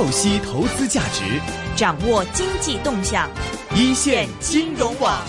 透析投资价值，掌握经济动向，一线金融网。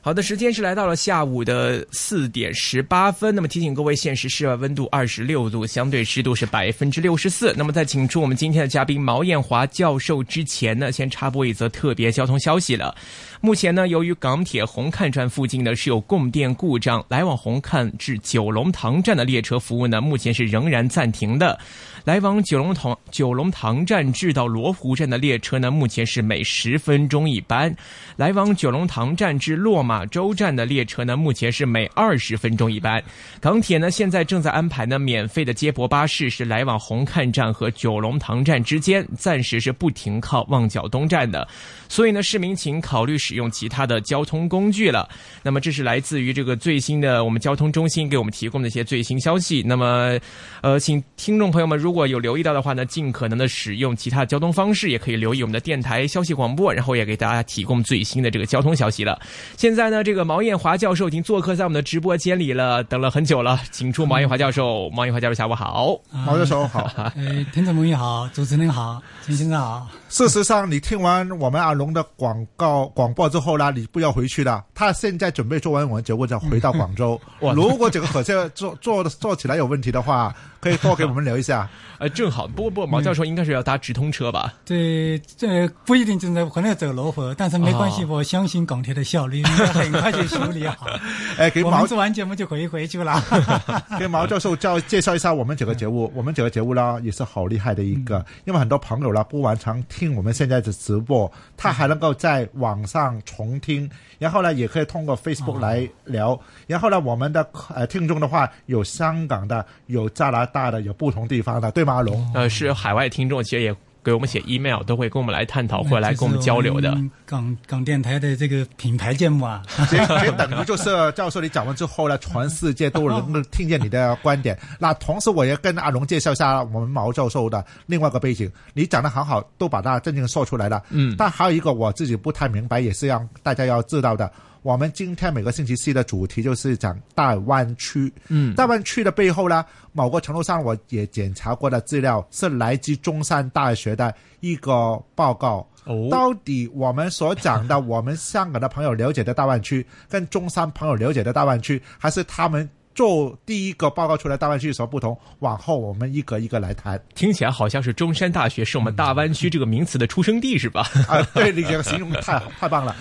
好的，时间是来到了下午的四点十八分。那么提醒各位，现时室外温度二十六度，相对湿度是百分之六十四。那么在请出我们今天的嘉宾毛艳华教授之前呢，先插播一则特别交通消息了。目前呢，由于港铁红磡站附近呢是有供电故障，来往红磡至九龙塘站的列车服务呢，目前是仍然暂停的。来往九龙塘九龙塘站至到罗湖站的列车呢，目前是每十分钟一班；来往九龙塘站至落马洲站的列车呢，目前是每二十分钟一班。港铁呢，现在正在安排呢免费的接驳巴士，是来往红磡站和九龙塘站之间，暂时是不停靠旺角东站的。所以呢，市民请考虑使用其他的交通工具了。那么，这是来自于这个最新的我们交通中心给我们提供的一些最新消息。那么，呃，请听众朋友们如果有留意到的话呢，尽可能的使用其他交通方式，也可以留意我们的电台消息广播，然后也给大家提供最新的这个交通消息了。现在呢，这个毛艳华教授已经做客在我们的直播间里了，等了很久了，请出毛艳华教授。毛艳华教授，下午好。毛教授好。哎，听众朋友好，主持人好，陈先生好。事实上，你听完我们阿龙的广告广播之后呢，你不要回去了。他现在准备做完我们节目，再回到广州。如果这个火车做做做起来有问题的话，可以多给我们留一下。呃，正好，不过不过，毛教授应该是要搭直通车吧？对，这不一定正在可能要走罗湖，但是没关系，我相信港铁的效率，应该很快就处理好。哎，给毛做完节目就可以回去了。给毛教授教介绍一下我们这个节目，我们这个节目呢也是好厉害的一个，因为很多朋友呢不完常听我们现在的直播，他还能够在网上重听，然后呢也可以通过 Facebook 来聊，然后呢我们的呃听众的话有香港的，有加拿大的，有不同地方的，对吗？阿龙？呃，是海外听众，其实也给我们写 email，都会跟我们来探讨，会来跟我们交流的。港港电台的这个品牌节目啊，其实等于就是教授你讲完之后呢，全世界都能够听见你的观点。那同时我也跟阿龙介绍一下我们毛教授的另外一个背景。你讲的很好，都把它真正说出来了。嗯，但还有一个我自己不太明白，也是让大家要知道的。我们今天每个星期四的主题就是讲大湾区。嗯，大湾区的背后呢，某个程度上我也检查过的资料是来自中山大学的一个报告。哦，到底我们所讲的，我们香港的朋友了解的大湾区，跟中山朋友了解的大湾区，还是他们？做第一个报告出来，大湾区有什么不同？往后我们一个一个来谈。听起来好像是中山大学是我们大湾区这个名词的出生地，是吧？啊，对，你这个形容太好太棒了。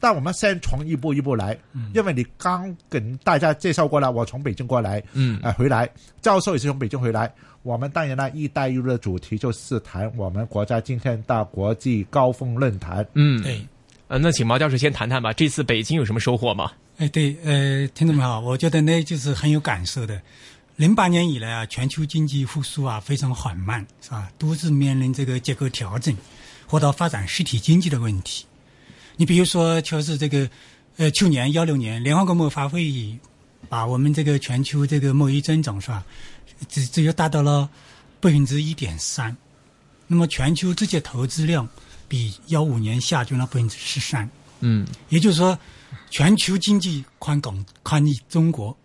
但我们先从一步一步来，因为你刚跟大家介绍过了，我从北京过来，嗯，啊，回来，教授也是从北京回来。我们当然呢，一带一路的主题就是谈我们国家今天的国际高峰论坛。嗯，对。呃，那请毛教授先谈谈吧。这次北京有什么收获吗？哎，对，呃，听众们好，我觉得呢，就是很有感受的。零八年以来啊，全球经济复苏啊非常缓慢，是吧？都是面临这个结构调整，或者发展实体经济的问题。你比如说，就是这个，呃，去年幺六年联合国贸发会议，把我们这个全球这个贸易增长是吧，只只有达到了百分之一点三，那么全球直接投资量。比幺五年下降了百分之十三，嗯，也就是说，全球经济宽广宽于中国，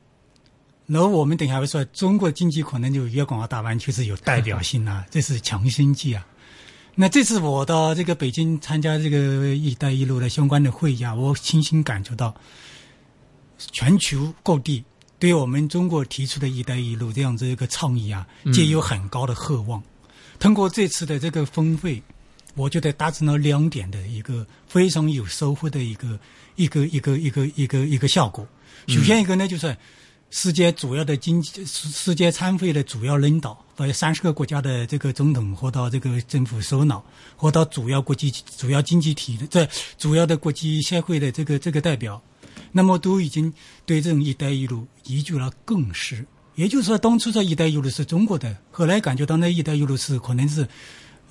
然后我们等下会说，中国经济可能就粤港澳大湾区是有代表性啊，这是强心剂啊。那这次我到这个北京参加这个“一带一路”的相关的会议啊，我清醒感觉到，全球各地对我们中国提出的一带一路这样子一个倡议啊，皆有很高的渴望。通过这次的这个峰会。我觉得达成了两点的一个非常有收获的一个一个一个一个一个一个效果。首先一个呢，就是世界主要的经济世界参会的主要领导，或者三十个国家的这个总统或到这个政府首脑，或到主要国际主要经济体的这主要的国际社会的这个这个代表，那么都已经对这种“一带一路”依据了共识。也就是说，当初这“一带一路”是中国的，后来感觉到那“一带一路”是可能是。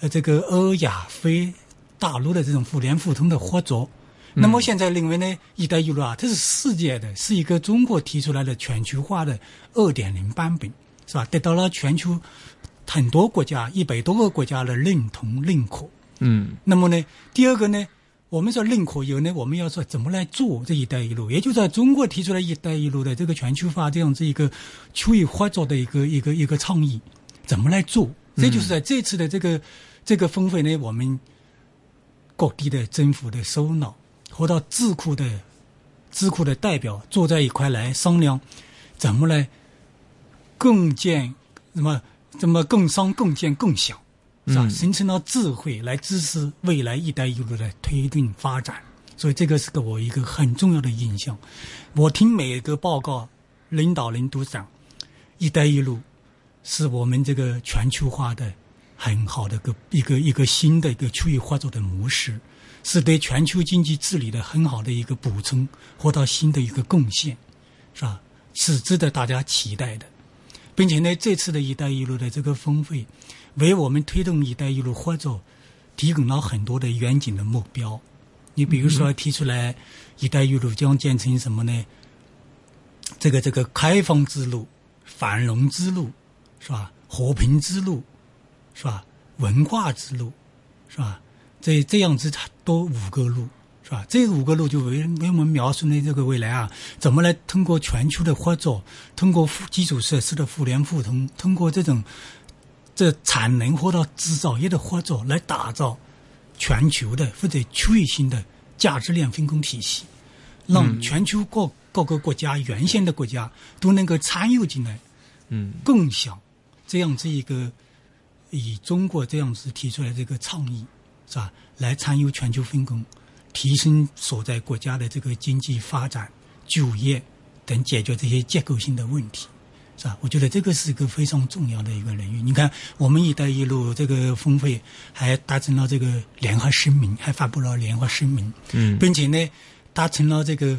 呃，这个欧亚非大陆的这种互联互通的合作，那么现在认为呢，“一带一路”啊，这是世界的，是一个中国提出来的全球化的二点零版本，是吧？得到了全球很多国家一百多个国家的认同认可。嗯。那么呢，第二个呢，我们说认可以后呢，我们要说怎么来做这一带一路？也就是在中国提出来“一带一路”的这个全球化这样子一个区域合作的一个一个一个倡议，怎么来做？这就是在这次的这个。这个峰会呢，我们各地的政府的首脑和到智库的智库的代表坐在一块来商量，怎么来共建什么怎么共商共建共享，是吧？嗯形成了智慧来支持未来“一带一路”的推动发展。所以这个是给我一个很重要的印象。我听每个报告，领导人都讲，“一带一路”是我们这个全球化的很好的个一个一个新的一个区域合作的模式，是对全球经济治理的很好的一个补充或到新的一个贡献，是吧？是值得大家期待的，并且呢，这次的一带一路的这个峰会，为我们推动一带一路合作提供了很多的远景的目标。你比如说提出来，一带一路将建成什么呢？这个这个开放之路、繁荣之路，是吧？和平之路，是吧？文化之路，是吧？这这样子多五个路，是吧？这五个路就为为我们描述的这个未来啊，怎么来通过全球的合作，通过基础设施的互联互通，通过这种这产能或者制造业的合作，来打造全球的或者区域性的价值链分工体系，让全球各各个国家原先的国家都能够参与进来，嗯共享这样子一个以中国这样子提出来这个倡议，是吧？来参与全球分工，提升所在国家的这个经济发展、就业等，解决这些结构性的问题，是吧？我觉得这个是一个非常重要的一个领域。你看，我们“一带一路”这个峰会还达成了这个联合声明，还发布了联合声明，嗯并且呢，达成了这个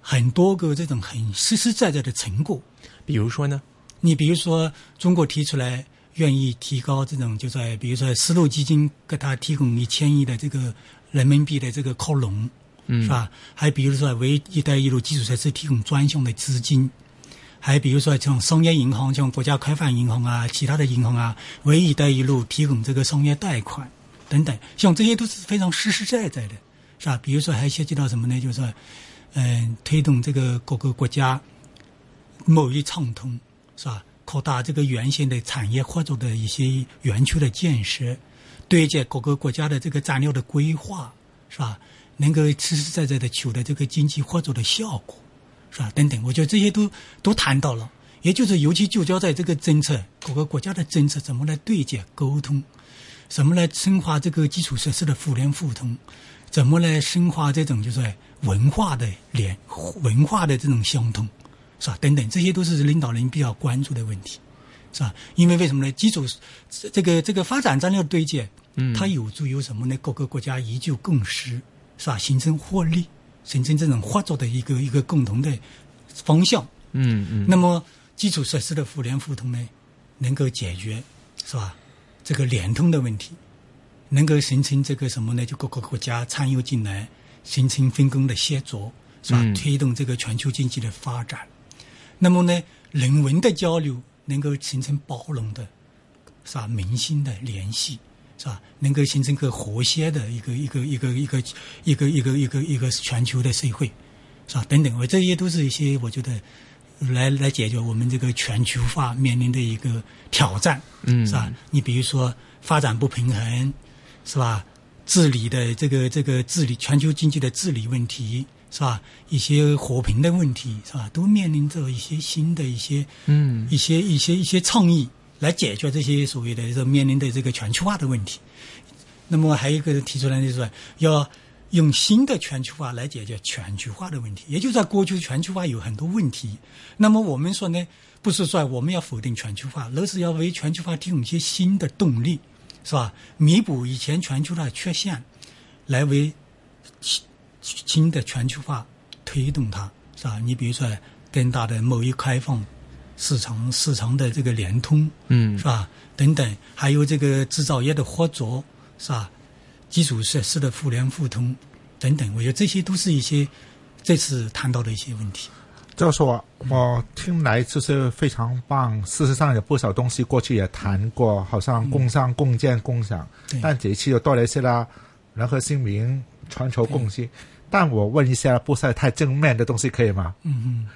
很多个这种很实实在在的成果。比如说呢？你比如说，中国提出来愿意提高这种，就在比如说丝路基金给他提供一千亿的这个人民币的这个靠拢，嗯是吧？还比如说为“一带一路”基础设施提供专项的资金，还比如说像商业银行，像国家开发银行啊，其他的银行啊，为“一带一路”提供这个商业贷款等等，像这些都是非常实实在在的，是吧？比如说还涉及到什么呢？就是说，嗯、推动这个各个国家贸易畅通，是吧？扩大这个原先的产业合作的一些园区的建设，对接各个国家的这个战略的规划，是吧？能够实实在在的取得这个经济合作的效果，是吧？等等，我觉得这些都都谈到了，也就是尤其聚焦在这个政策，各个国家的政策怎么来对接沟通，怎么来深化这个基础设施的互联互通，怎么来深化这种就是文化的联文化的这种相通，是吧？等等，这些都是领导人比较关注的问题，是吧？因为为什么呢？基础这个这个发展战略对接，嗯它有助于什么呢？各个国家依旧共识，是吧？形成获利，形成这种合作的一个一个共同的方向。嗯嗯那么基础设施的互联互通呢，能够解决是吧？这个联通的问题，能够形成这个什么呢？就各个国家参与进来，形成分工的协作，是吧？嗯推动这个全球经济的发展。那么呢，人文的交流能够形成包容的，是吧？民心的联系，是吧？能够形成个和谐的一个一个一个一个一个一个一个一个全球的社会，是吧？等等，我这些都是一些我觉得来来解决我们这个全球化面临的一个挑战，嗯是吧？你比如说发展不平衡，是吧？治理的这个这个治理全球经济的治理问题，是吧？一些和平的问题，是吧？都面临着一些新的一些嗯一些一些一些倡议来解决这些所谓的这面临的这个全球化的问题。那么还有一个提出来就是说要用新的全球化来解决全球化的问题，也就是在过去全球化有很多问题。那么我们说呢，不是说我们要否定全球化，而是要为全球化提供一些新的动力，是吧？弥补以前全球化的缺陷，来为新新的全球化推动它，是吧？你比如说更大的贸易开放、市场市场的这个联通，嗯是吧？等等，还有这个制造业的合作，是吧？基础设施的互联互通等等，我觉得这些都是一些这次谈到的一些问题。教授啊，我听来就是非常棒。事实上有不少东西过去也谈过，好像共商、共建、共享，对但这一次又多了一些啦，人和姓名、全球共识。但我问一下，不是太正面的东西可以吗？嗯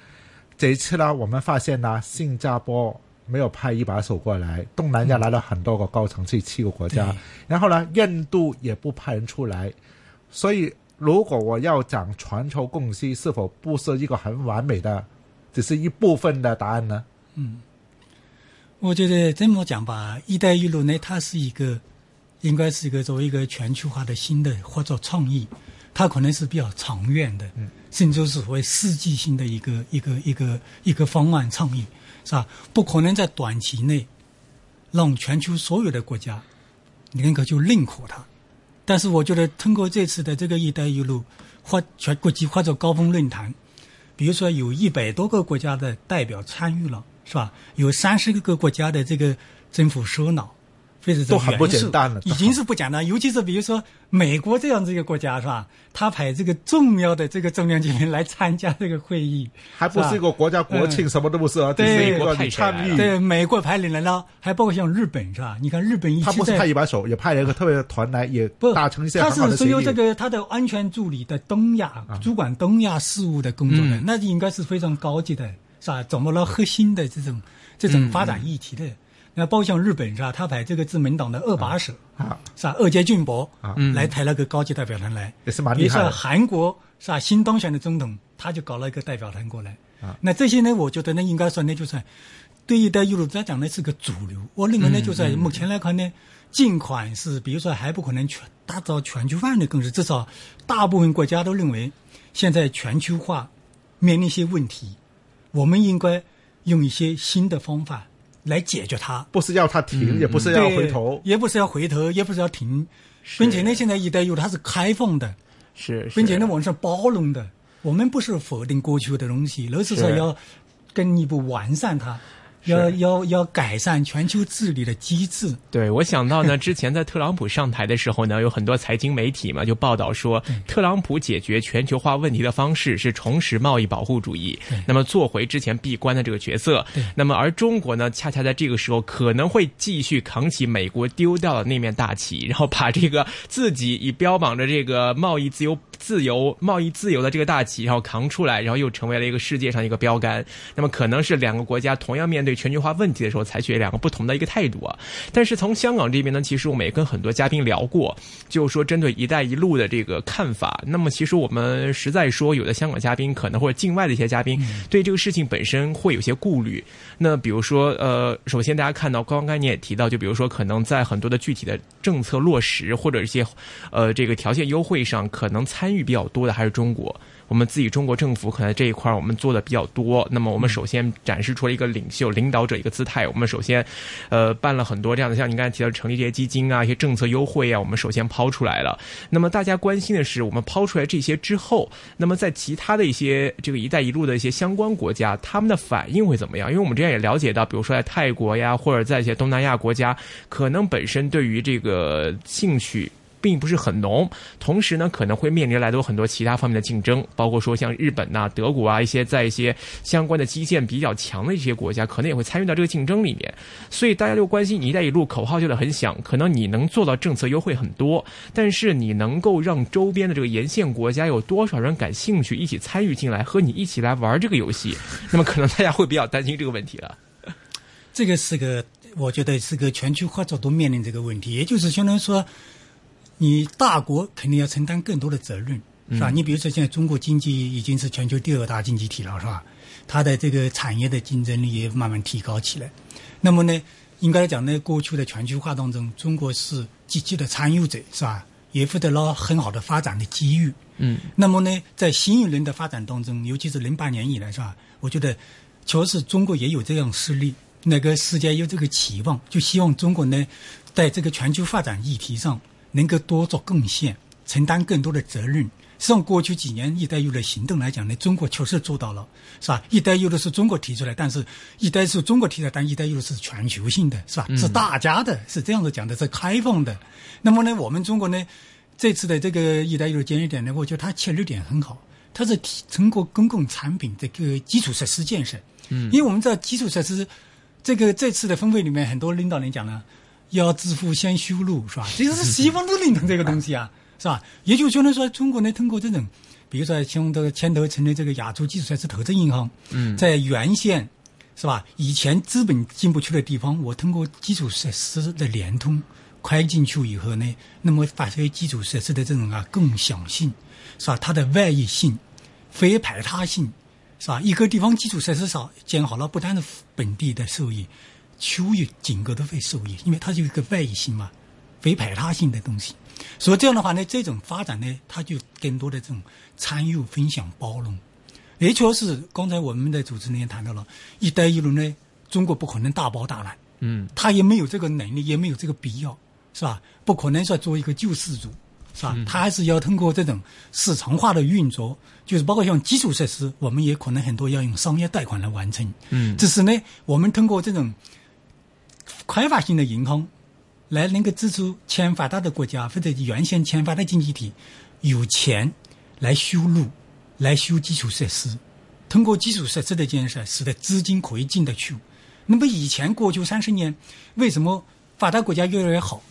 这一次呢，我们发现呢，新加坡没有派一把手过来，东南亚来了很多个高层，这七个国家对，然后呢，印度也不派人出来，所以如果我要讲全球共识，是否不是一个很完美的，只是一部分的答案呢？嗯我觉得这么讲吧，“一带一路”呢，它是一个，应该是一个作为一个全球化的新的或者创意，它可能是比较长远的，甚至是所谓世纪性的一个一个一个一个方案倡议，是吧？不可能在短期内让全球所有的国家能够就认可它。但是我觉得通过这次的这个“一带一路”或全国际或者高峰论坛，比如说有一百多个国家的代表参与了，是吧？有三十个国家的这个政府首脑，或者是都很不简单了已经是不简单。尤其是比如说美国这样子一个国家，是吧？他派这个重要的这个重量级人来参加这个会议，还不是一个国家国庆，什么都不是啊，只对是一美国派参与。对美国派人来了，还包括像日本，是吧？你看日本一他不是派一把手，也派了一个特别的团来，也不，达成一些他。是所有这个他的安全助理的东亚、主管东亚事务的工作人，嗯那应该是非常高级的，是吧？掌握了核心的这种这种发展议题的。那包括像日本是吧？他派这个自民党的二把手啊，是吧？二阶俊博啊来抬了个高级代表团来，也是蛮厉害的。韩国是吧？新当选的总统，他就搞了一个代表团过来。啊那这些呢，我觉得呢，应该说呢，就是对“一带一路”来讲呢是个主流。我认为呢，就是目前来看呢，尽管是比如说还不可能全达到全球化的共识，至少大部分国家都认为，现在全球化面临一些问题，我们应该用一些新的方法来解决它。不是要它停，也不是要回头。也不是要回头，也不是要停，并且呢，现在“一带一路”它是开放的。是，并且呢，是我们是包容的，我们不是否定过去的东西，而是说要进一步完善它，要要要改善全球治理的机制。对，我想到呢，之前在特朗普上台的时候呢，有很多财经媒体嘛就报道说，特朗普解决全球化问题的方式是重拾贸易保护主义，那么做回之前闭关的这个角色。那么而中国呢，恰恰在这个时候可能会继续扛起美国丢掉的那面大旗，然后把这个自己以标榜着这个贸易自由。自由贸易自由的这个大旗，然后扛出来，然后又成为了一个世界上一个标杆。那么可能是两个国家同样面对全球化问题的时候，采取两个不同的一个态度啊。但是从香港这边呢，其实我们也跟很多嘉宾聊过，就是说针对“一带一路”的这个看法。那么其实我们实在说，有的香港嘉宾可能或者境外的一些嘉宾，对这个事情本身会有些顾虑。那比如说，呃，首先大家看到，刚刚你也提到，就比如说可能在很多的具体的政策落实或者一些呃这个条件优惠上，可能参参与比较多的还是中国。我们自己中国政府可能这一块我们做的比较多。那么我们首先展示出了一个领袖、领导者一个姿态。我们首先，呃，办了很多这样的，像您刚才提到成立这些基金啊、一些政策优惠啊，我们首先抛出来了。那么大家关心的是，我们抛出来这些之后，那么在其他的一些这个“一带一路”的一些相关国家，他们的反应会怎么样？因为我们之前也了解到，比如说在泰国呀，或者在一些东南亚国家，可能本身对于这个兴趣。并不是很浓，同时呢，可能会面临来多很多其他方面的竞争，包括说像日本呐、德国啊一些在一些相关的基建比较强的一些国家，可能也会参与到这个竞争里面。所以大家就关心“一带一路”口号叫得很响，可能你能做到政策优惠很多，但是你能够让周边的这个沿线国家有多少人感兴趣一起参与进来，和你一起来玩这个游戏？那么可能大家会比较担心这个问题了。这个是个，我觉得是个全球化都面临这个问题，也就是相当于说，你大国肯定要承担更多的责任，是吧？你比如说现在中国经济已经是全球第二大经济体了，是吧？它的这个产业的竞争力也慢慢提高起来。那么呢，应该讲呢，过去的全球化当中，中国是积极的参与者，是吧？也获得了很好的发展的机遇。嗯，那么呢，在新一轮的发展当中，尤其是零八年以来，是吧？我觉得确实中国也有这样实力，那个世界有这个期望，就希望中国呢，在这个全球发展议题上能够多做贡献，承担更多的责任。实际上，过去几年“一带一路”的行动来讲呢，中国确实做到了，是吧？“一带一路”是中国提出来，但是“一带”是中国提出来，但“一带一路”是全球性的，是吧？是大家的，是这样子讲的，是开放的。那么呢，我们中国呢，这次的这个“一带一路”建议点呢，我觉得它切入点很好，它是提通过公共产品这个基础设施建设。嗯，因为我们知道基础设施，这个这次的峰会里面，很多领导人讲了，要致富先修路，是吧？这个是西方都认同这个东西啊，是吧？也就相当于说，中国呢，通过这种，比如说像这个牵头成立这个亚洲基础设施投资银行，嗯，在原先是吧？以前资本进不去的地方，我通过基础设施的联通，开进去以后呢，那么发挥基础设施的这种啊共享性，是吧？它的外溢性、非排他性，是吧？一个地方基础设施少建好了，不单是本地的受益，区域整个都会受益，因为它就一个外溢性嘛，非排他性的东西。所以这样的话呢，这种发展呢，它就更多的这种参与、分享、包容。也确是，刚才我们的主持人也谈到了“一带一路”呢，中国不可能大包大揽，嗯，他也没有这个能力，也没有这个必要，是吧？不可能说做一个救世主，是吧？他还是要通过这种市场化的运作，就是包括像基础设施，我们也可能很多要用商业贷款来完成，嗯只是呢，我们通过这种开发性的银行来能够支持欠发达的国家或者原先欠发达经济体有钱来修路、来修基础设施，通过基础设施的建设，使得资金可以进得去。那么以前过去三十年，为什么发达国家越来越好，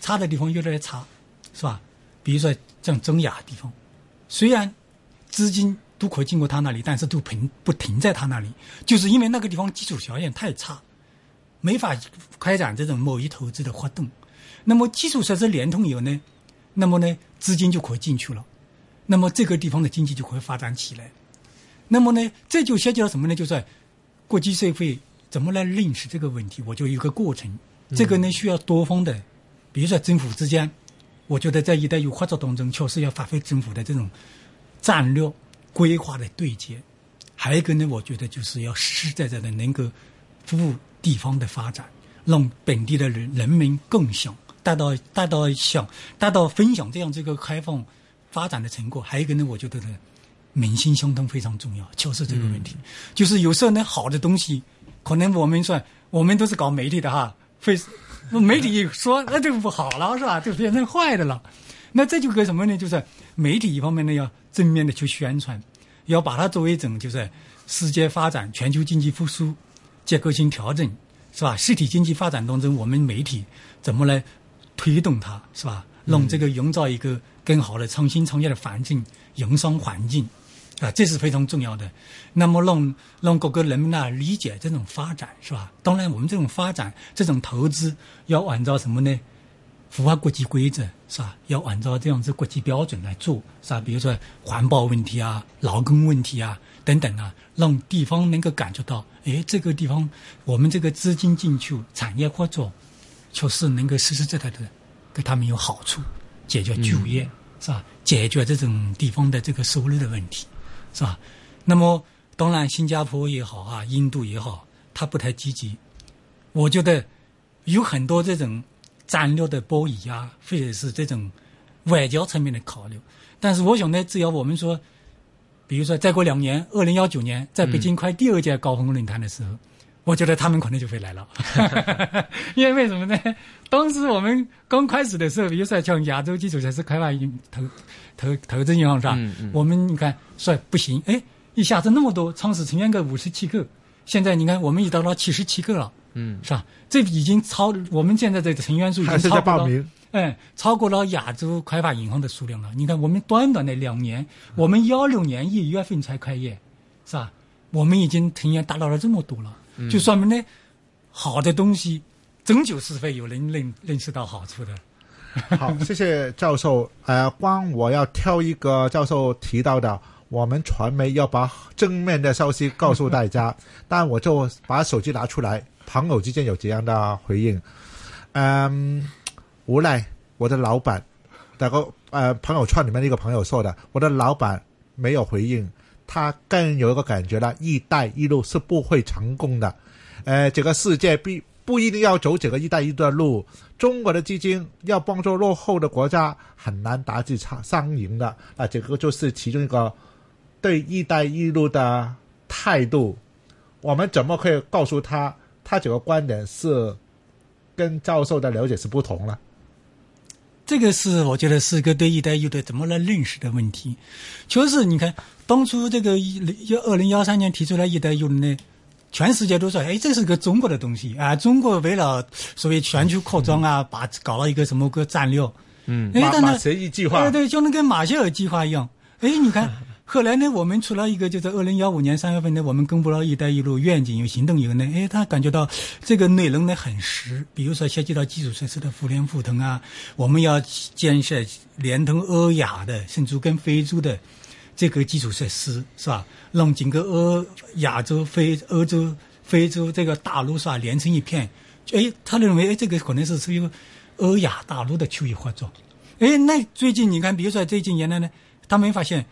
差的地方越来越差，是吧？比如说像中亚地方，虽然资金都可以经过他那里，但是都停不停在他那里，就是因为那个地方基础条件太差。没法开展这种某一投资的活动。那么基础设施联通以后呢，那么呢资金就可以进去了，那么这个地方的经济就可以发展起来。那么呢，这就涉及到什么呢？就是国际社会怎么来认识这个问题，我就有一个过程。这个呢需要多方的，比如说政府之间，我觉得在“一带一路”合作当中，确实要发挥政府的这种战略规划的对接。还有一个呢，我觉得就是要实实在在的能够服务地方的发展，让本地的人人民共享，达到达到享达到分享这样这个开放发展的成果。还有一个呢，我觉得呢，民心相通非常重要，就是这个问题。就是有时候呢，好的东西，可能我们说我们都是搞媒体的哈，会媒体一说那就不好了是吧？就变成坏的了。那这就跟什么呢？就是媒体一方面呢要正面的去宣传，要把它作为一种就是世界发展、全球经济复苏、结构性调整，是吧？实体经济发展当中，我们媒体怎么来推动它，是吧？让这个营造一个更好的创新创业的环境、营商环境，啊，这是非常重要的。那么让让各个人民呢理解这种发展，是吧？当然，我们这种发展、这种投资要按照什么呢？符合国际规则是吧？要按照这样子国际标准来做是吧？比如说环保问题啊、劳工问题啊等等啊，让地方能够感觉到，哎，这个地方我们这个资金进去、产业合作，确实能够实实在在的给他们有好处，解决就业、是吧？解决这种地方的这个收入的问题是吧？那么当然，新加坡也好啊，印度也好，它不太积极。我觉得有很多这种。战略的博弈啊，或者是这种外交层面的考虑。但是我想呢，只要我们说，比如说再过两年，二零幺九年在北京开第二届高峰论坛的时候，我觉得他们可能就会来了。因为为什么呢？当时我们刚开始的时候，比如说像亚洲基础设施开发银投投投资银行是吧？嗯嗯我们你看说不行，哎，一下子那么多，创始成员个五十七个，现在你看我们已到了七十七个了。嗯是吧？这已经超我们现在的成员数已经超过了，在报名。哎，超过了亚洲开发银行的数量了。你看，我们短短的两年，我们幺六年一月份才开业，是吧？我们已经成员达到了这么多了，就说明呢，好的东西终究是会有人认认识到好处的。好，谢谢教授。呃，光我要挑一个教授提到的，我们传媒要把正面的消息告诉大家，但我就把手机拿出来，朋友之间有这样的回应。嗯，无奈我的老板，那个呃朋友圈里面的一个朋友说的，我的老板没有回应，他更有一个感觉了，一带一路是不会成功的。呃，这个世界必不一定要走这个一带一路的路，中国的基金要帮助落后的国家，很难达至上上赢的。啊，这个就是其中一个对一带一路的态度。我们怎么可以告诉他，他这个观点是跟教授的了解是不同了？这个是我觉得是个对“一带一路”的怎么来认识的问题。就是，你看当初这个幺二零幺三年提出来“一带一路”呢，全世界都说，哎，这是个中国的东西啊！中国为了所谓全球扩张啊，把搞了一个什么个战略，嗯哎，马马协议计划对对，就能跟马歇尔计划一样。哎，你看 后来呢，我们除了一个，就是二零幺五年三月份呢，我们公布了一带一路愿景有行动以后呢，哎，他感觉到这个内容呢很实，比如说涉及到基础设施的互联互通啊，我们要建设连通欧亚的，甚至跟非洲的这个基础设施，是吧？让整个欧亚洲、非欧洲、非洲这个大陆是吧，连成一片。哎，他认为哎，这个可能是属于欧亚大陆的区域合作。哎，那最近你看，比如说最近原来呢，他们发现。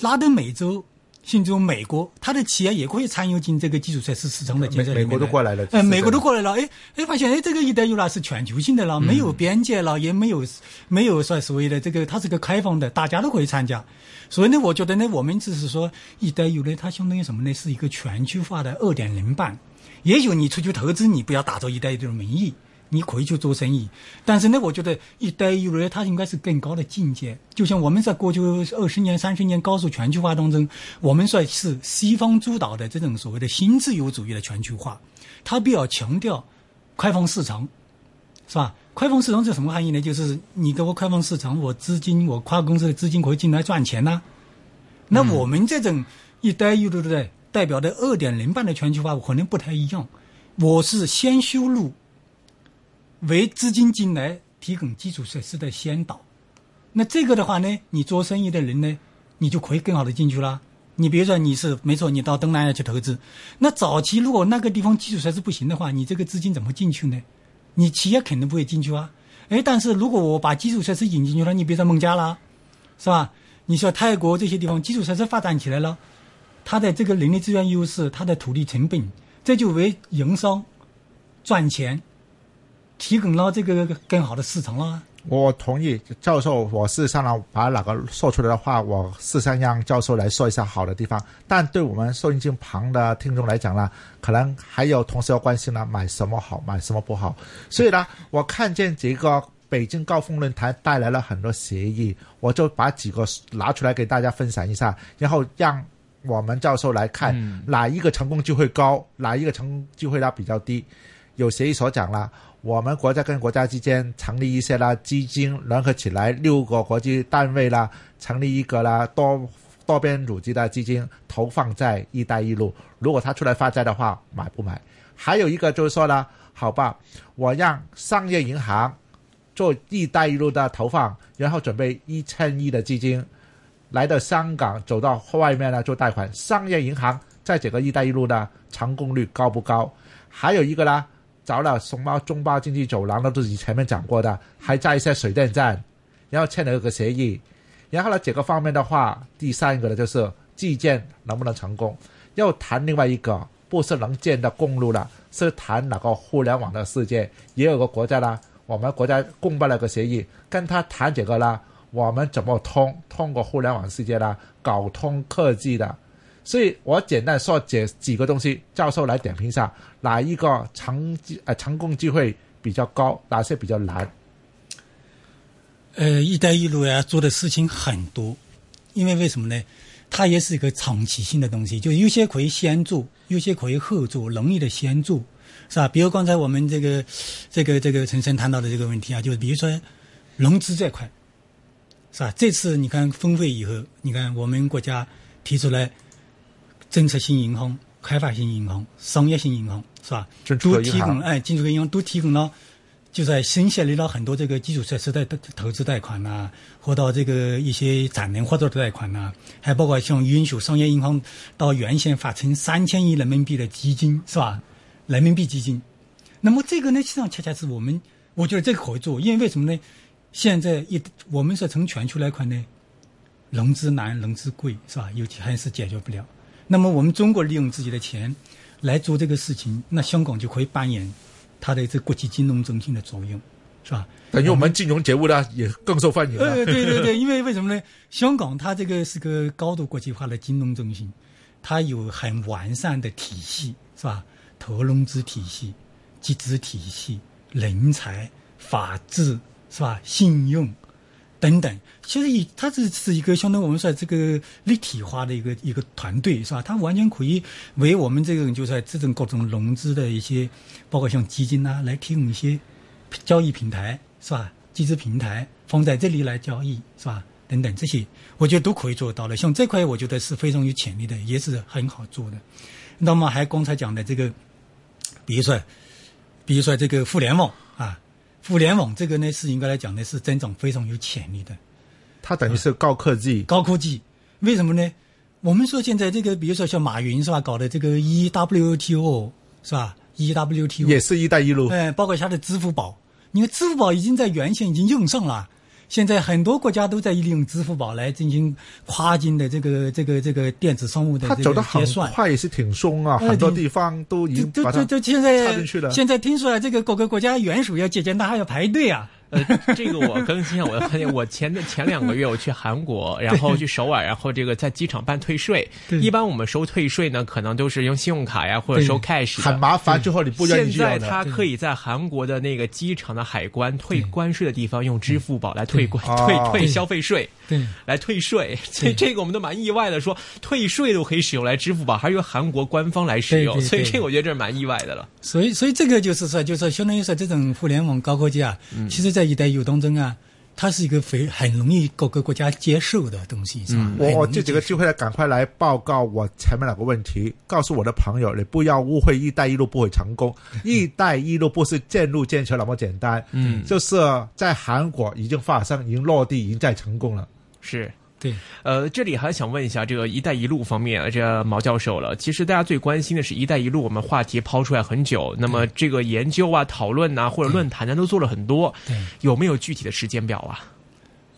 拉丁美洲，甚至美国，它的企业也可以参与进这个基础设施市场的建设美国都过来了，哎，美国都过来了，哎，哎，发现哎，这个一带一路是全球性的了，没有边界了，也没有没有说所谓的这个，它是个开放的，大家都可以参加。所以呢，我觉得呢，我们只是说一带一路，它相当于什么呢？是一个全球化的二点零版。也许你出去投资，你不要打着一带一路的名义。你可以去做生意，但是呢，我觉得“一带一路”它应该是更高的境界。就像我们在过去二十年、三十年高速全球化当中，我们算是西方主导的这种所谓的新自由主义的全球化，它比较强调开放市场，是吧？开放市场是什么含义呢？就是你给我开放市场，我资金，我跨公司的资金可以进来赚钱呐。那我们这种“一带一路”的代表的二点零版的全球化可能不太一样。我是先修路。为资金进来提供基础设施的先导，那这个的话呢，你做生意的人呢，你就可以更好的进去了。你比如说你是没错，你到东南亚去投资，那早期如果那个地方基础设施不行的话，你这个资金怎么进去呢？你企业肯定不会进去啊。哎，但是如果我把基础设施引进去了，你比如说孟加拉，是吧？你说泰国这些地方基础设施发展起来了，它的这个人力资源优势，它的土地成本，这就为营商赚钱。提供了这个更好的市场了。我同意教授，我事实上呢，把哪个说出来的话，我事实上让教授来说一下好的地方。但对我们收音机旁的听众来讲呢，可能还有同时要关心呢，买什么好，买什么不好。所以呢，我看见这个北京高峰论坛带来了很多协议，我就把几个拿出来给大家分享一下，然后让我们教授来看哪一个成功机会高，哪一个成功机会呢比较低。有协议所讲啦。我们国家跟国家之间成立一些啦基金，联合起来六个国际单位啦，成立一个啦多多边组织的基金，投放在“一带一路”。如果它出来发债的话，买不买？还有一个就是说呢，好吧，我让商业银行做“一带一路”的投放，然后准备一千亿的基金来到香港，走到外面呢做贷款。商业银行在这个“一带一路”的成功率高不高？还有一个呢？找了熊猫中巴经济走廊的，都是前面讲过的，还在一些水电站，然后签了一个协议，然后呢，这个方面的话，第三个呢就是基建能不能成功，要谈另外一个，不是能建的公路了，是谈那个互联网的世界，也有个国家啦，我们国家公布了个协议，跟他谈这个啦，我们怎么通通过互联网世界啦，搞通科技的。所以我简单说这几个东西，教授来点评一下，哪一个成呃成功机会比较高，哪些比较难？呃，一带一路呀，做的事情很多，因为为什么呢？它也是一个长期性的东西，就有些可以先做，有些可以后做，容易的先做，是吧？比如刚才我们这个 这个这个陈生谈到的这个问题啊，就是比如说融资这块，是吧？这次你看峰会以后，你看我们国家提出来。政策性银行、开发性银行、商业性银行，是吧？都提供哎，进出口银行都提供了，就在新设立了很多这个基础设施的投资贷款呐，或到这个一些产能合作的贷款呐，还包括像允许商业银行到原先发成三千亿人民币的基金，是吧？人民币基金。那么这个呢，实际上恰恰是我们，我觉得这个可以做，因为为什么呢？现在一我们是从全球来看呢，融资难、融资贵，是吧？尤其还是解决不了。那么我们中国利用自己的钱来做这个事情，那香港就可以扮演它的这国际金融中心的作用，是吧？等于我们金融节目呢也更受欢迎了。对对对，因为为什么呢？香港它这个是个高度国际化的金融中心，它有很完善的体系，是吧？投融资体系、集资体系、人才、法治，是吧？信用。等等，其实以它这是一个相当于我们说这个立体化的一个一个团队，是吧？它完全可以为我们这种就是这种各种融资的一些，包括像基金呐，来提供一些交易平台，是吧？集资平台放在这里来交易，是吧？等等这些，我觉得都可以做到的。像这块，我觉得是非常有潜力的，也是很好做的。那么还刚才讲的这个，比如说，比如说这个互联网啊，互联网这个呢是应该来讲呢是增长非常有潜力的。它等于是高科技，高科技，为什么呢？我们说现在这个，比如说像马云是吧，搞的这个 EWTO 是吧？EWTO 也是一带一路，哎，包括它的支付宝，你看支付宝已经在原先已经用上了。现在很多国家都在利用支付宝来进行跨境的这个这个这个电子商务的结算。快，也是挺松啊，呃很多地方都已经就把它就就现在插进去了现在听说了，这个各个国家元首要接见他还要排队啊。呃，这个我更新一下，我发现我前前两个月我去韩国，然后去首尔，然后这个在机场办退税。一般我们收退税呢，可能都是用信用卡呀，或者收 cash 很麻烦，之后你不愿意现在。他可以在韩国的那个机场的海关退关税的地方用支付宝来退关退哦退消费税，对，来退税。所以这个我们都蛮意外的，说退税都可以使用来支付宝，还是由韩国官方来使用，对对对所以这个我觉得这是蛮意外的了。所以所以这个就是说，就是说相当于说这种互联网高科技啊，嗯。其实在“一带一路”当中啊，它是一个非很容易各个国家接受的东西，是吧？嗯。我这几个机会呢，赶快来报告我前面两个问题，告诉我的朋友，你不要误会“一带一路”不会成功，“一带一路”不是建路建桥那么简单，嗯。就是在韩国已经发生，已经落地，已经在成功了。是。对呃，这里还想问一下这个“一带一路”方面，这毛教授了。其实大家最关心的是“一带一路”，我们话题抛出来很久，那么这个研究啊、讨论呐、或者论坛呢，都做了很多，对。有没有具体的时间表啊？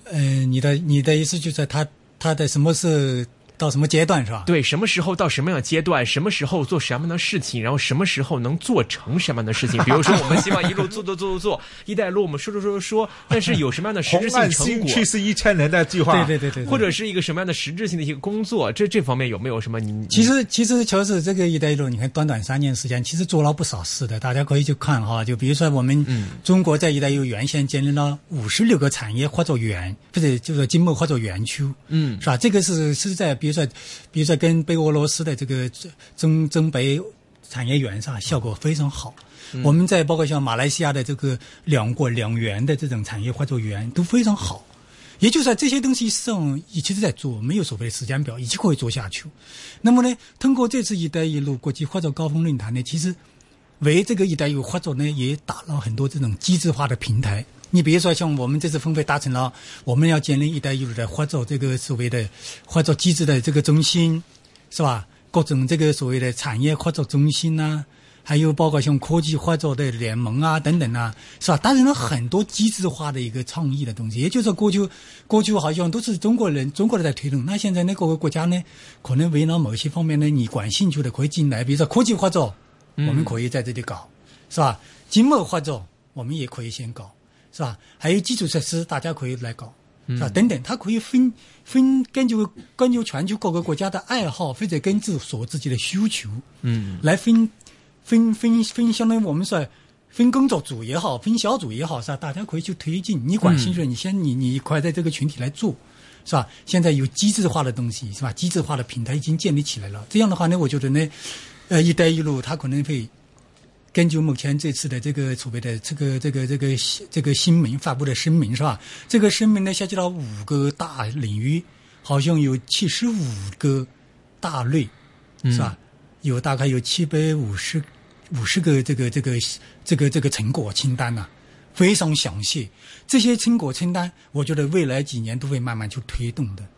呃，你的你的意思就是他他的什么是到什么阶段是吧？对，什么时候到什么样的阶段，什么时候做什么样的事情，然后什么时候能做成什么样的事情？比如说，我们希望一路做做做做做，一带一路我们说说说说说，但是有什么样的实质性成果？新区是一千年的计划，对对对对，或者是一个什么样的实质性的一个工作？这这方面有没有什么你？其实其实乔治这个“一带一路”，你看短短三年时间，其实做了不少事的。大家可以去看哈，就比如说我们嗯中国在“一带一路”原先建立了五十六个产业合作园，或者就是经贸合作园区，嗯是吧？这个是是在比如说比如说跟北俄罗斯的这个中中北产业园上效果非常好。我们在包括像马来西亚的这个两国两园的这种产业合作园都非常好。也就是说，这些东西实际上一直在做，没有所谓的时间表，一直可以做下去。那么呢，通过这次“一带一路”国际合作高峰论坛呢，其实为这个“一带一路”合作呢，也打了很多这种机制化的平台。你比如说，像我们这次峰会达成了，我们要建立“一带一路”的合作这个所谓的合作机制的这个中心，是吧？各种这个所谓的产业合作中心呐、还有包括像科技合作的联盟啊等等啊，是吧？达成了很多机制化的一个创意的东西。也就是说，过去过去好像都是中国人中国人在推动，那现在呢，各个国家呢，可能围绕某些方面呢，你感兴趣的可以进来，比如说科技合作，我们可以在这里搞，是吧？经贸合作我们也可以先搞，是吧？还有基础设施，大家可以来搞。是吧？等等，它可以分分根据根据全球各个国家的爱好，或者根据所自己的需求，嗯来分分分分，相当于我们说分工作组也好，分小组也好，是吧？大家可以去推进。你管兴趣，你先你你快在这个群体来做，是吧？现在有机制化的东西，是吧？机制化的平台已经建立起来了。这样的话呢，我觉得呢，呃，“一带一路”它可能会根据目前这次的这个储备的这个这个这个这个新闻发布的声明是吧？这个声明呢涉及到五个大领域，好像有七十五个大类，是吧？有大概有七百五十五十个这个这个这个这个成果清单呐、非常详细。这些成果清单，我觉得未来几年都会慢慢去推动的，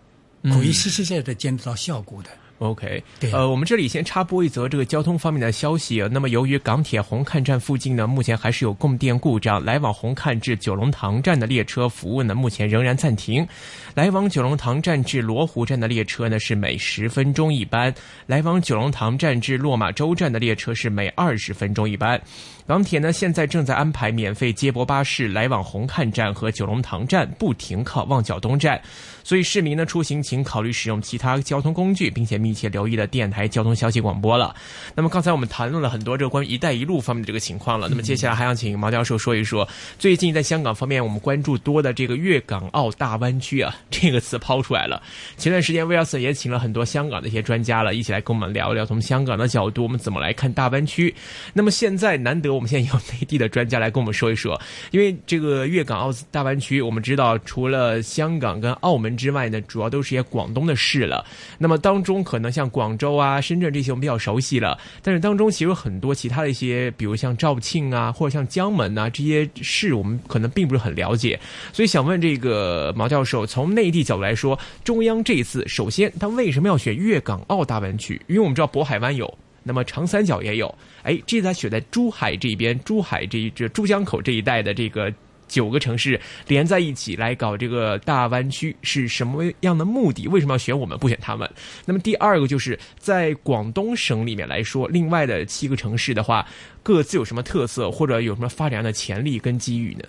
可以实实在在的见得到效果的。OK，对呃，我们这里先插播一则这个交通方面的消息。那么，由于港铁红磡站附近呢，目前还是有供电故障，来往红磡至九龙塘站的列车服务呢，目前仍然暂停。来往九龙塘站至罗湖站的列车呢，是每十分钟一班；来往九龙塘站至落马洲站的列车是每二十分钟一班。港铁呢，现在正在安排免费接驳巴士来往红磡站和九龙塘站，不停靠旺角东站。所以市民呢出行，请考虑使用其他交通工具，并且密切留意的电台交通消息广播了。那么刚才我们谈论了很多这个关于“一带一路”方面的这个情况了。那么接下来还想请毛教授说一说，最近在香港方面我们关注多的这个粤港澳大湾区啊，这个词抛出来了。前段时间威尔森也请了很多香港的一些专家了，一起来跟我们聊一聊从香港的角度，我们怎么来看大湾区。那么现在难得我们现在有内地的专家来跟我们说一说，因为这个粤港澳大湾区，我们知道除了香港跟澳门之外呢，主要都是一些广东的市了。那么当中可能像广州啊、深圳这些我们比较熟悉了，但是当中其实有很多其他的一些，比如像肇庆啊，或者像江门啊这些市，我们可能并不是很了解。所以想问这个毛教授，从内地角度来说，中央这一次首先他为什么要选粤港澳大湾区？因为我们知道渤海湾有。那么长三角也有，哎，这次他选在珠海这边，珠海这一这珠江口这一带的这个九个城市连在一起来搞这个大湾区是什么样的目的？为什么要选我们不选他们？那么第二个就是在广东省里面来说，另外的七个城市的话，各自有什么特色，或者有什么发展的潜力跟机遇呢？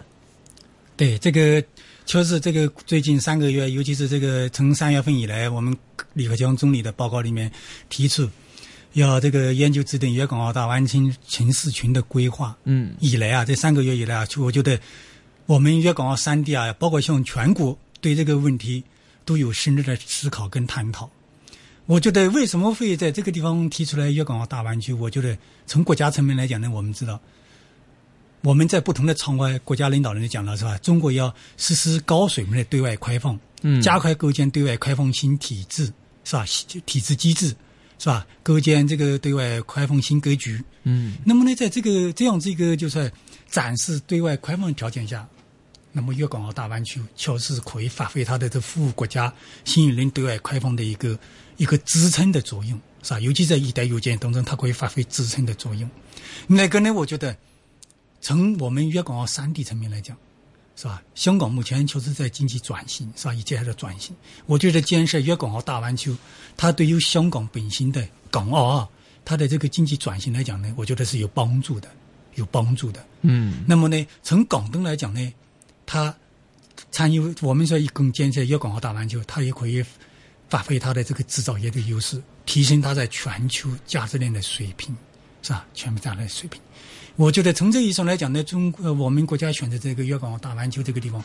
对，这个确实，这个最近三个月，尤其是这个从三月份以来，我们李克强总理的报告里面提出。要这个研究制定粤港澳大湾区城市群的规划，嗯，以来啊，这三个月以来啊，我觉得我们粤港澳三地啊，包括像全国对这个问题都有深入的思考跟探讨。我觉得为什么会在这个地方提出来粤港澳大湾区？我觉得从国家层面来讲呢，我们知道我们在不同的场合，国家领导人讲了是吧？中国要实施高水平的对外开放，嗯，加快构建对外开放新体制，是吧？体制机制。是吧？构建这个对外开放新格局。嗯，那么呢，在这个这样子一个就是展示对外开放条件下，那么粤港澳大湾区确实可以发挥它的这服务国家新一轮对外开放的一个一个支撑的作用，是吧？尤其在一带一路建当中，它可以发挥支撑的作用。那个呢，我觉得从我们粤港澳三地层面来讲。是吧？香港目前就是在经济转型，是吧？一直还在转型。我觉得建设粤港澳大湾区，它对于香港本身的港澳啊，它的这个经济转型来讲呢，我觉得是有帮助的，有帮助的。嗯。那么呢，从港东来讲呢，它参与我们说一共建设粤港澳大湾区，它也可以发挥它的这个制造业的优势，提升它在全球价值链的水平，是吧？全部价值链水平。我觉得从这意义上来讲呢，中呃我们国家选择这个粤港澳大湾区这个地方，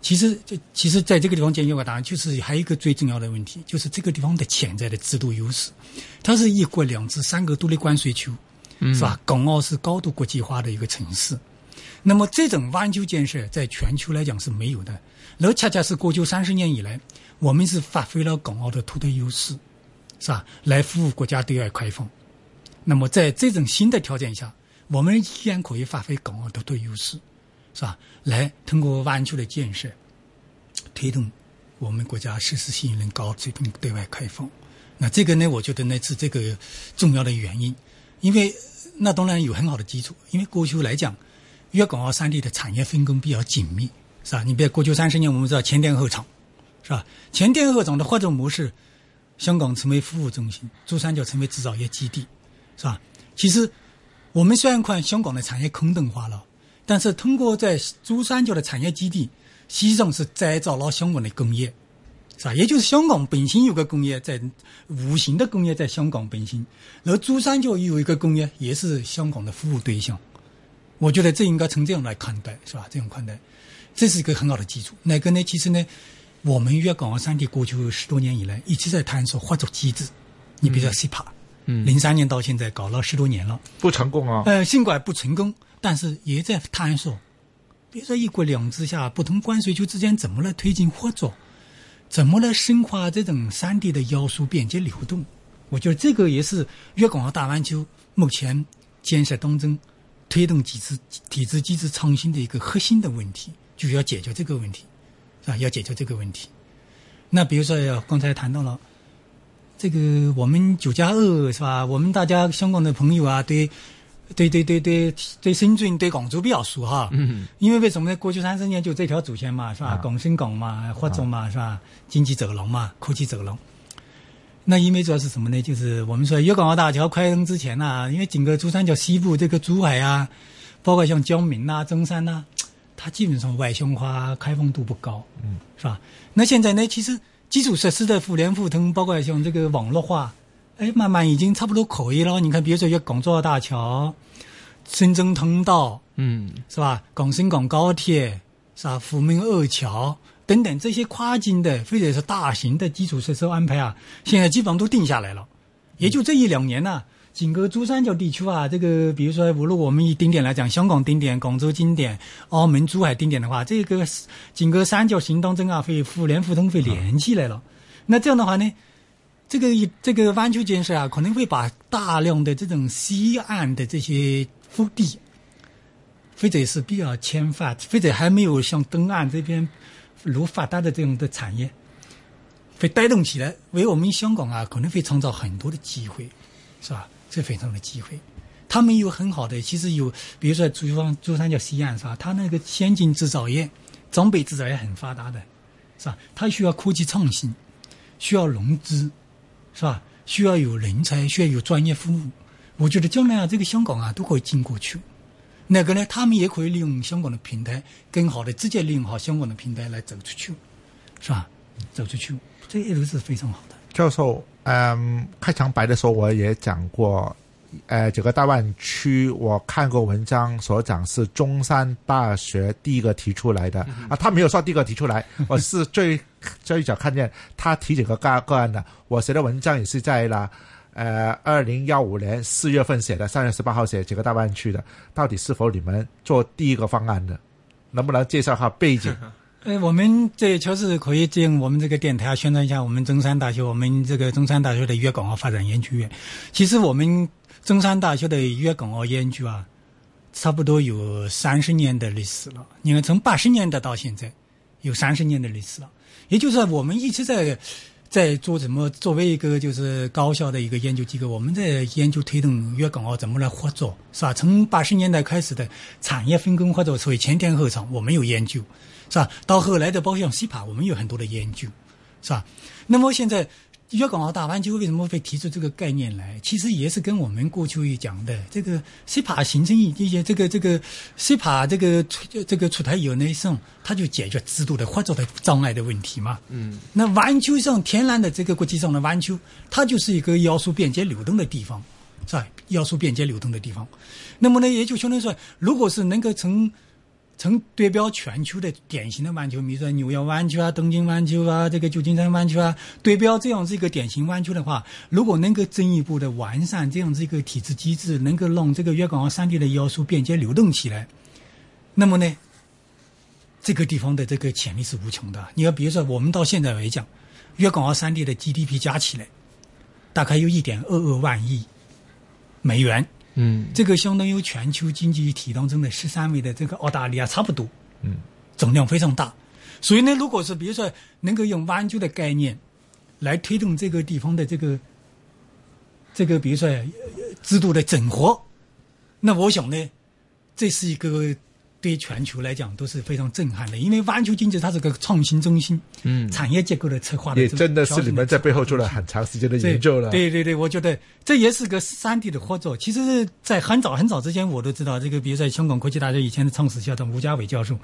其实这其实在这个地方建粤港大湾区，是还有一个最重要的问题，就是这个地方的潜在的制度优势，它是一国两制三个独立关税区，是吧？港澳是高度国际化的一个城市，那么这种湾区建设在全球来讲是没有的，那恰恰是过去三十年以来，我们是发挥了港澳的独特优势，是吧？来服务国家对外开放，那么在这种新的条件下。我们依然可以发挥港澳的独特优势，是吧？来通过湾区的建设，推动我们国家实施新一轮高水平对外开放。那这个呢，我觉得呢是这个重要的原因。因为那当然有很好的基础，因为过去来讲，粤港澳三地的产业分工比较紧密，是吧？你比如过去三十年，我们知道前店后厂，是吧？前店后厂的合作模式，香港成为服务中心，珠三角成为制造业基地，是吧？其实。我们虽然看香港的产业空洞化了，但是通过在珠三角的产业基地，实际上是再造了香港的工业，是吧？也就是香港本身有个工业在无形的工业在香港本身，而珠三角又有一个工业也是香港的服务对象。我觉得这应该从这样来看待，是吧？这样看待，这是一个很好的基础。那个呢？其实呢，我们粤港澳三地过去十多年以来一直在探索合作机制。你比如说 CPA。嗯，零三年到现在搞了十多年了，不成功啊。呃，尽管不成功，但是也在探索。比如说一国两制下，不同关税区之间怎么来推进合作，怎么来深化这种三地的要素便捷流动。我觉得这个也是粤港澳大湾区目前建设当中推动体制、体制机制创新的一个核心的问题，就要解决这个问题，啊，要解决这个问题。那比如说，刚才谈到了。这个我们九加二是吧？我们大家香港的朋友啊，对，对对对对对深圳、对广州比较熟哈。嗯。因为为什么呢？过去三十年就这条主线嘛，是吧？广深港嘛，或者嘛，是吧？经济走廊嘛，科技走廊。那因为主要是什么呢？就是我们说粤港澳大桥开通之前呢，因为整个珠三角西部这个珠海啊，包括像江门呐、中山呐，它基本上外向化开放度不高，嗯，是吧？那现在呢，其实。基础设施的互联互通，包括像这个网络化，哎，慢慢已经差不多可以了。你看，比如说有港珠澳大桥、深圳通道，嗯，是吧？广深港高铁，是吧？虎门二桥等等这些跨境的或者是大型的基础设施安排啊，现在基本上都定下来了。也就这一两年呢，整个珠三角地区啊，这个比如说，如果我们以定点来讲，香港定点、广州定点、澳门、珠海定点的话，这个整个三角形当中啊，会互联互通，会连起来了。那这样的话呢，这个这个湾区建设啊，可能会把大量的这种西岸的这些腹地，或者是比较欠发，或者还没有像东岸这边如发达的这种的产业。会带动起来，为我们香港啊，可能会创造很多的机会，是吧？这非常的机会。他们有很好的，其实有，比如说珠江珠三角西岸是吧？它那个先进制造业、装备制造业很发达的，是吧？它需要科技创新，需要融资，是吧？需要有人才，需要有专业服务。我觉得将来啊，这个香港啊都可以进过去。那个呢，他们也可以利用香港的平台，更好的直接利用好香港的平台来走出去，是吧？走出去。这一路是非常好的，教授。嗯，开场白的时候我也讲过，呃，整个大湾区我看过文章所讲是中山大学第一个提出来的啊，他没有说第一个提出来，我是最最早看见他提整个个个案的。我写的文章也是在了呃二零幺五年四月份写的，三月十八号写整个大湾区的，到底是否你们做第一个方案的？能不能介绍下背景？呃，我们这确实可以借我们这个电台宣传一下我们中山大学，我们这个中山大学的粤港澳发展研究院。其实我们中山大学的粤港澳研究啊，差不多有三十年的历史了。你看，从八十年代到现在，有三十年的历史了。也就是说，我们一直在在做什么？作为一个就是高校的一个研究机构，我们在研究推动粤港澳怎么来合作，是吧？从八十年代开始的产业分工合作，所谓前田后厂，我们有研究。是吧？到后来的包括像 CPA，我们有很多的研究，是吧？那么现在粤港澳大湾区为什么会提出这个概念来？其实也是跟我们过去讲的这个 CPA 形成一一些这个这个 CPA 这个出这个出台以后呢，上它就解决制度的或者的障碍的问题嘛。嗯。那湾区上天然的这个国际上的湾区，它就是一个要素便捷流动的地方，是吧？要素便捷流动的地方。那么呢，也就相当于说，如果是能够从曾对标全球的典型的湾区，比如说纽约湾区啊、东京湾区啊、这个旧金山湾区啊，对标这样子一个典型湾区的话，如果能够进一步的完善这样子一个体制机制，能够让这个粤港澳三地的要素便捷流动起来，那么呢，这个地方的这个潜力是无穷的。你要比如说，我们到现在来讲，粤港澳三地的 GDP 加起来，大概有一点二二万亿美元。嗯，这个相当于全球经济体当中的十三位的这个澳大利亚差不多，嗯，总量非常大。所以呢，如果是比如说能够用湾区的概念来推动这个地方的这个这个，比如说制度的整合，那我想呢，这是一个。对全球来讲都是非常震撼的，因为湾区经济它是个创新中心，嗯，产业结构的策划的，也真的是你们在背后做了很长时间的研究了。对对对，我觉得这也是个三地的合作。其实，在很早很早之前，我都知道这个，比如在香港科技大学以前的创始校长吴家伟教授，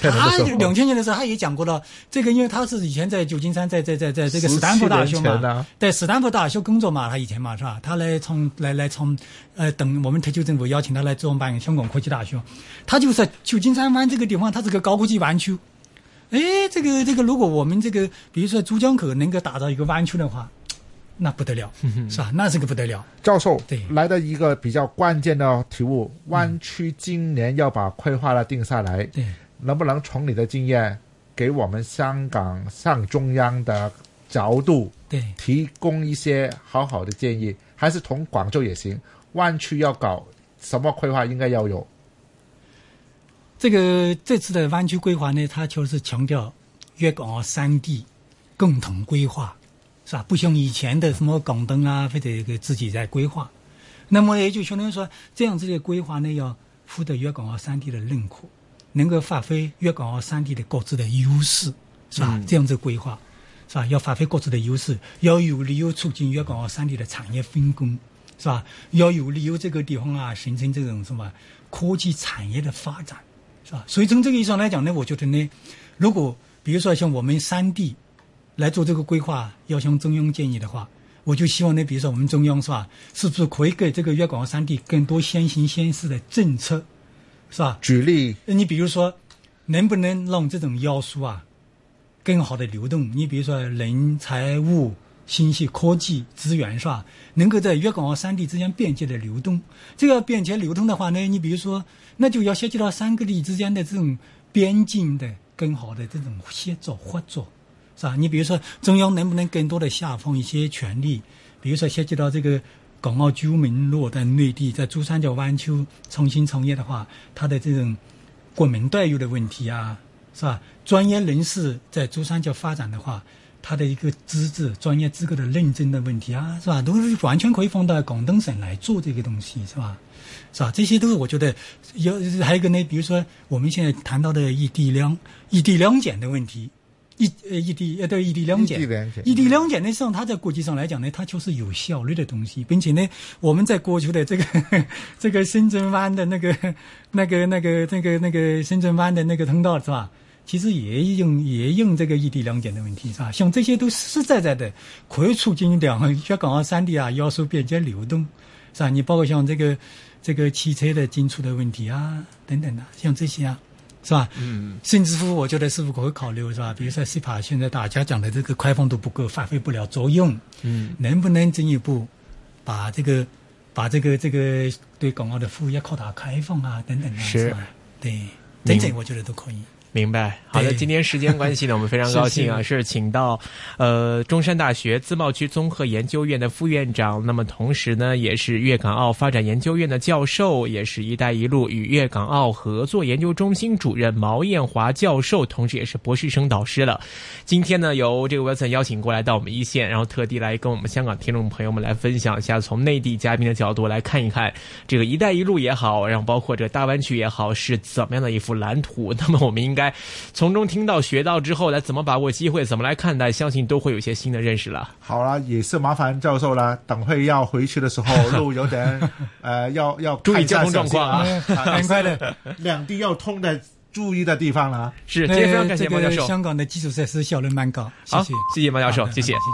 他两千年的时候他也讲过了。这个因为他是以前在旧金山，在在在在这个斯坦福大学嘛，在斯坦福大学工作嘛，他以前嘛是吧？他来从来来从呃，等我们特区政府邀请他来创办香港科技大学，他就是。旧金山湾这个地方，它是个高科技湾区。哎，这个这个，如果我们这个，比如说珠江口能够打造一个湾区的话，那不得了，是吧？那是个不得了。教授，对，来的一个比较关键的题目，湾区今年要把规划了定下来，对，能不能从你的经验，给我们香港上中央的角度，对，提供一些好好的建议？还是从广州也行，湾区要搞什么规划应该要有？这个这次的湾区规划呢，它就是强调粤港澳三地共同规划，是吧？不像以前的什么港灯啊，或者个自己在规划。那么也就相当于说，这样子的规划呢，要获得粤港澳三地的认可，能够发挥粤港澳三地的各自的优势，是吧？这样子规划，是吧？要发挥各自的优势，要有利于促进粤港澳三地的产业分工，是吧？要有利于这个地方啊，形成这种什么科技产业的发展。啊，所以从这个意义上来讲呢，我觉得呢，如果比如说像我们三地来做这个规划，要向中央建议的话，我就希望呢，比如说我们中央是吧，是不是可以给这个粤港澳三地更多先行先试的政策，是吧？举例，你比如说，能不能让这种要素啊更好的流动？你比如说人财物信息科技资源是吧？能够在粤港澳三地之间便捷的流动。这个便捷流通的话呢，你比如说，那就要涉及到三个地之间的这种边境的更好的这种协作合作，是吧？你比如说，中央能不能更多的下放一些权利？比如说涉及到这个港澳居民落在内地在珠三角湾区重新创业的话，他的这种国民待遇的问题啊，是吧？专业人士在珠三角发展的话。他的一个资质、专业资格的认证的问题啊，是吧？都是完全可以放到广东省来做这个东西，是吧？是吧？这些都是我觉得有还有一个呢，比如说我们现在谈到的异地两异地两检的问题，异呃异地呃对异地两检，异地两检呢，实际上它在国际上来讲呢，它就是有效率的东西，并且呢，我们在过去的这个 这个深圳湾的那个那个那个那个那个深圳湾的那个通道，是吧？其实也用也用这个异地两检的问题是吧？像这些都实实在在的可以促进两粤港澳三地啊，要素便捷流动，是吧？你包括像这个这个汽车的进出的问题啊，等等的，像这些啊，是吧？嗯。甚至乎，我觉得是否可以考虑是吧？比如说 c 帕现在大家讲的这个开放度不够，发挥不了作用。嗯。能不能进一步把这个把这个这个对港澳的服务业扩大开放啊，等等的，是吧？对，等等，我觉得都可以。明白，好的，今天时间关系呢，我们非常高兴啊，是请到呃中山大学自贸区综合研究院的副院长，那么同时呢，也是粤港澳发展研究院的教授，也是一带一路与粤港澳合作研究中心主任毛艳华教授，同时也是博士生导师了。今天呢，由这个 Wilson 邀请过来到我们一线，然后特地来跟我们香港听众朋友们来分享一下，从内地嘉宾的角度来看一看这个一带一路也好，然后包括这个大湾区也好，是怎么样的一幅蓝图。那么我们应该。该从中听到、学到之后，来怎么把握机会，怎么来看待，相信都会有一些新的认识了。好了，也是麻烦教授了。等会要回去的时候，路有点呃，要要注意交通状况啊，很 快的，两地要通的，注意的地方了。是，今天非常感谢毛教授。香港的基础设施效率蛮高，好，谢谢毛教授，谢谢，谢谢。